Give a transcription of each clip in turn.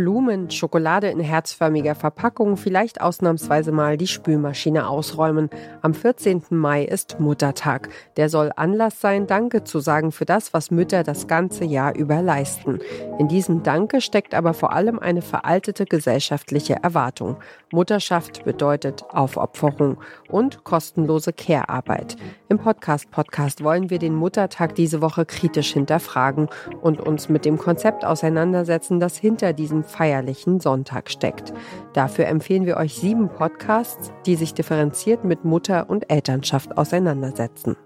Blumen, Schokolade in herzförmiger Verpackung, vielleicht ausnahmsweise mal die Spülmaschine ausräumen. Am 14. Mai ist Muttertag. Der soll Anlass sein, Danke zu sagen für das, was Mütter das ganze Jahr über leisten. In diesem Danke steckt aber vor allem eine veraltete gesellschaftliche Erwartung. Mutterschaft bedeutet Aufopferung und kostenlose Care-Arbeit. Im Podcast-Podcast wollen wir den Muttertag diese Woche kritisch hinterfragen und uns mit dem Konzept auseinandersetzen, das hinter diesem feierlichen Sonntag steckt. Dafür empfehlen wir euch sieben Podcasts, die sich differenziert mit Mutter- und Elternschaft auseinandersetzen.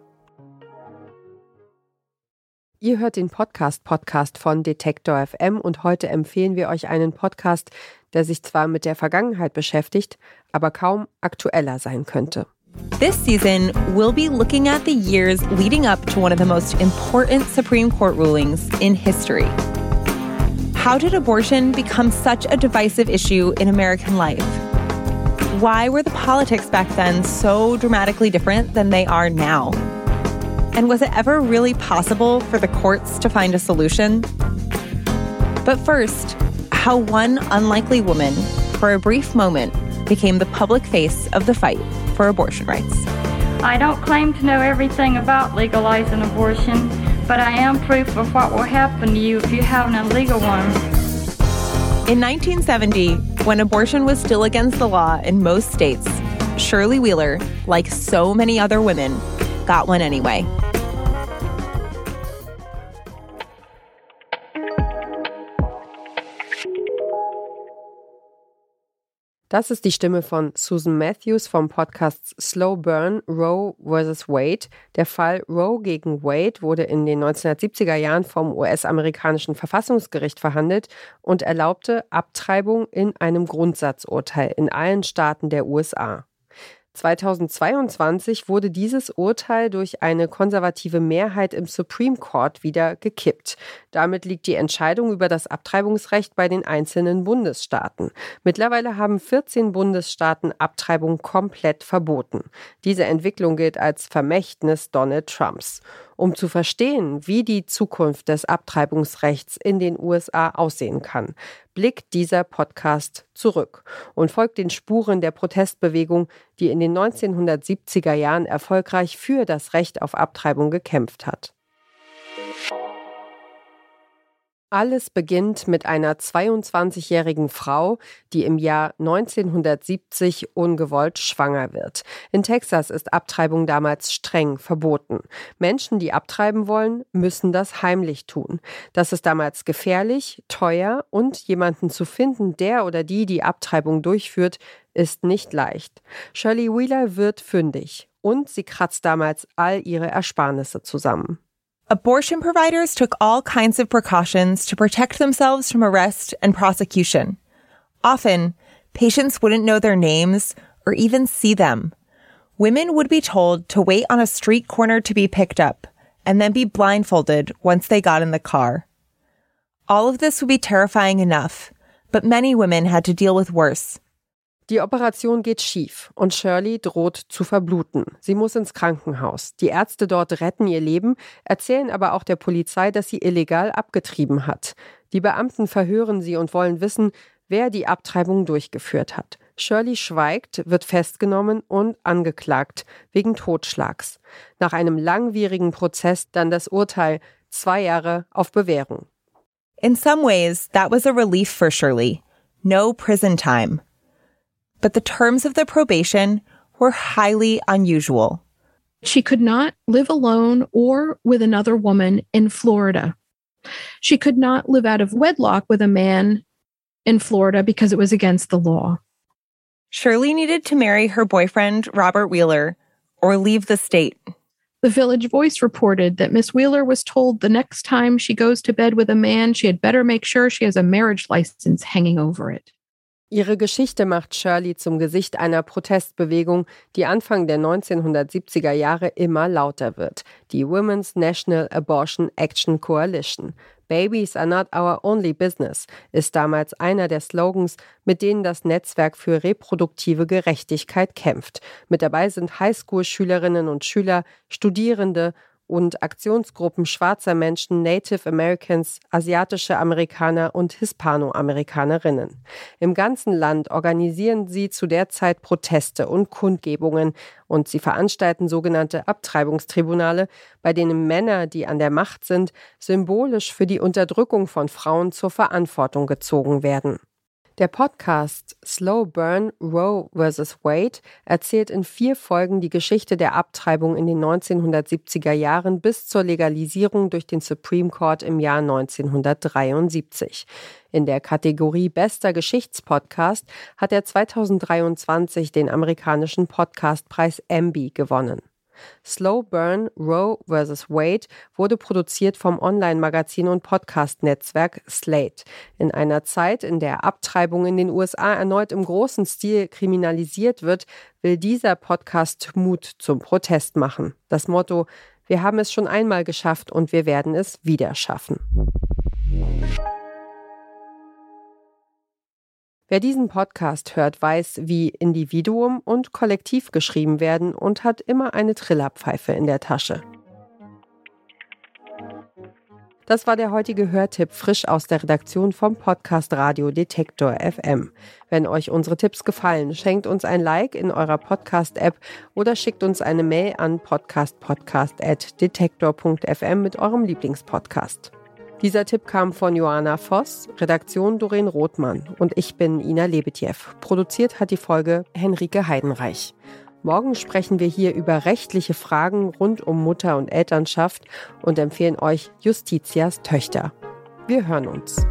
Ihr hört den Podcast-Podcast von Detektor FM und heute empfehlen wir euch einen Podcast, der sich zwar mit der Vergangenheit beschäftigt, aber kaum aktueller sein könnte. This season, we'll be looking at the years leading up to one of the most important Supreme Court rulings in history. How did abortion become such a divisive issue in American life? Why were the politics back then so dramatically different than they are now? And was it ever really possible for the courts to find a solution? But first, how one unlikely woman, for a brief moment, became the public face of the fight for abortion rights. I don't claim to know everything about legalizing abortion, but I am proof of what will happen to you if you have an illegal one. In 1970, when abortion was still against the law in most states, Shirley Wheeler, like so many other women, got one anyway. Das ist die Stimme von Susan Matthews vom Podcast Slow Burn Roe vs. Wade. Der Fall Roe gegen Wade wurde in den 1970er Jahren vom US-amerikanischen Verfassungsgericht verhandelt und erlaubte Abtreibung in einem Grundsatzurteil in allen Staaten der USA. 2022 wurde dieses Urteil durch eine konservative Mehrheit im Supreme Court wieder gekippt. Damit liegt die Entscheidung über das Abtreibungsrecht bei den einzelnen Bundesstaaten. Mittlerweile haben 14 Bundesstaaten Abtreibung komplett verboten. Diese Entwicklung gilt als Vermächtnis Donald Trumps. Um zu verstehen, wie die Zukunft des Abtreibungsrechts in den USA aussehen kann, blickt dieser Podcast zurück und folgt den Spuren der Protestbewegung, die in den 1970er Jahren erfolgreich für das Recht auf Abtreibung gekämpft hat. Alles beginnt mit einer 22-jährigen Frau, die im Jahr 1970 ungewollt schwanger wird. In Texas ist Abtreibung damals streng verboten. Menschen, die abtreiben wollen, müssen das heimlich tun. Das ist damals gefährlich, teuer und jemanden zu finden, der oder die die Abtreibung durchführt, ist nicht leicht. Shirley Wheeler wird fündig und sie kratzt damals all ihre Ersparnisse zusammen. Abortion providers took all kinds of precautions to protect themselves from arrest and prosecution. Often, patients wouldn't know their names or even see them. Women would be told to wait on a street corner to be picked up and then be blindfolded once they got in the car. All of this would be terrifying enough, but many women had to deal with worse. Die Operation geht schief und Shirley droht zu verbluten. Sie muss ins Krankenhaus. Die Ärzte dort retten ihr Leben, erzählen aber auch der Polizei, dass sie illegal abgetrieben hat. Die Beamten verhören sie und wollen wissen, wer die Abtreibung durchgeführt hat. Shirley schweigt, wird festgenommen und angeklagt wegen Totschlags. Nach einem langwierigen Prozess dann das Urteil zwei Jahre auf Bewährung. In some ways, that was a relief for Shirley. No prison time. But the terms of the probation were highly unusual. She could not live alone or with another woman in Florida. She could not live out of wedlock with a man in Florida because it was against the law. Shirley needed to marry her boyfriend, Robert Wheeler, or leave the state. The Village Voice reported that Miss Wheeler was told the next time she goes to bed with a man, she had better make sure she has a marriage license hanging over it. Ihre Geschichte macht Shirley zum Gesicht einer Protestbewegung, die Anfang der 1970er Jahre immer lauter wird, die Women's National Abortion Action Coalition. Babies are not our only business ist damals einer der Slogans, mit denen das Netzwerk für reproduktive Gerechtigkeit kämpft. Mit dabei sind Highschool-Schülerinnen und Schüler, Studierende und Aktionsgruppen schwarzer Menschen, Native Americans, asiatische Amerikaner und Hispanoamerikanerinnen. Im ganzen Land organisieren sie zu der Zeit Proteste und Kundgebungen und sie veranstalten sogenannte Abtreibungstribunale, bei denen Männer, die an der Macht sind, symbolisch für die Unterdrückung von Frauen zur Verantwortung gezogen werden. Der Podcast Slow Burn Roe vs. Wade erzählt in vier Folgen die Geschichte der Abtreibung in den 1970er Jahren bis zur Legalisierung durch den Supreme Court im Jahr 1973. In der Kategorie Bester Geschichtspodcast hat er 2023 den amerikanischen Podcastpreis Emmy gewonnen. Slow Burn Roe vs. Wade wurde produziert vom Online-Magazin und Podcast-Netzwerk Slate. In einer Zeit, in der Abtreibung in den USA erneut im großen Stil kriminalisiert wird, will dieser Podcast Mut zum Protest machen. Das Motto Wir haben es schon einmal geschafft und wir werden es wieder schaffen. Wer diesen Podcast hört, weiß, wie Individuum und Kollektiv geschrieben werden und hat immer eine Trillerpfeife in der Tasche. Das war der heutige Hörtipp frisch aus der Redaktion vom Podcast Radio Detektor FM. Wenn euch unsere Tipps gefallen, schenkt uns ein Like in eurer Podcast-App oder schickt uns eine Mail an podcastpodcast.detektor.fm mit eurem Lieblingspodcast. Dieser Tipp kam von Joanna Voss, Redaktion Doreen Rothmann und ich bin Ina Lebetjew. Produziert hat die Folge Henrike Heidenreich. Morgen sprechen wir hier über rechtliche Fragen rund um Mutter und Elternschaft und empfehlen euch Justitias Töchter. Wir hören uns.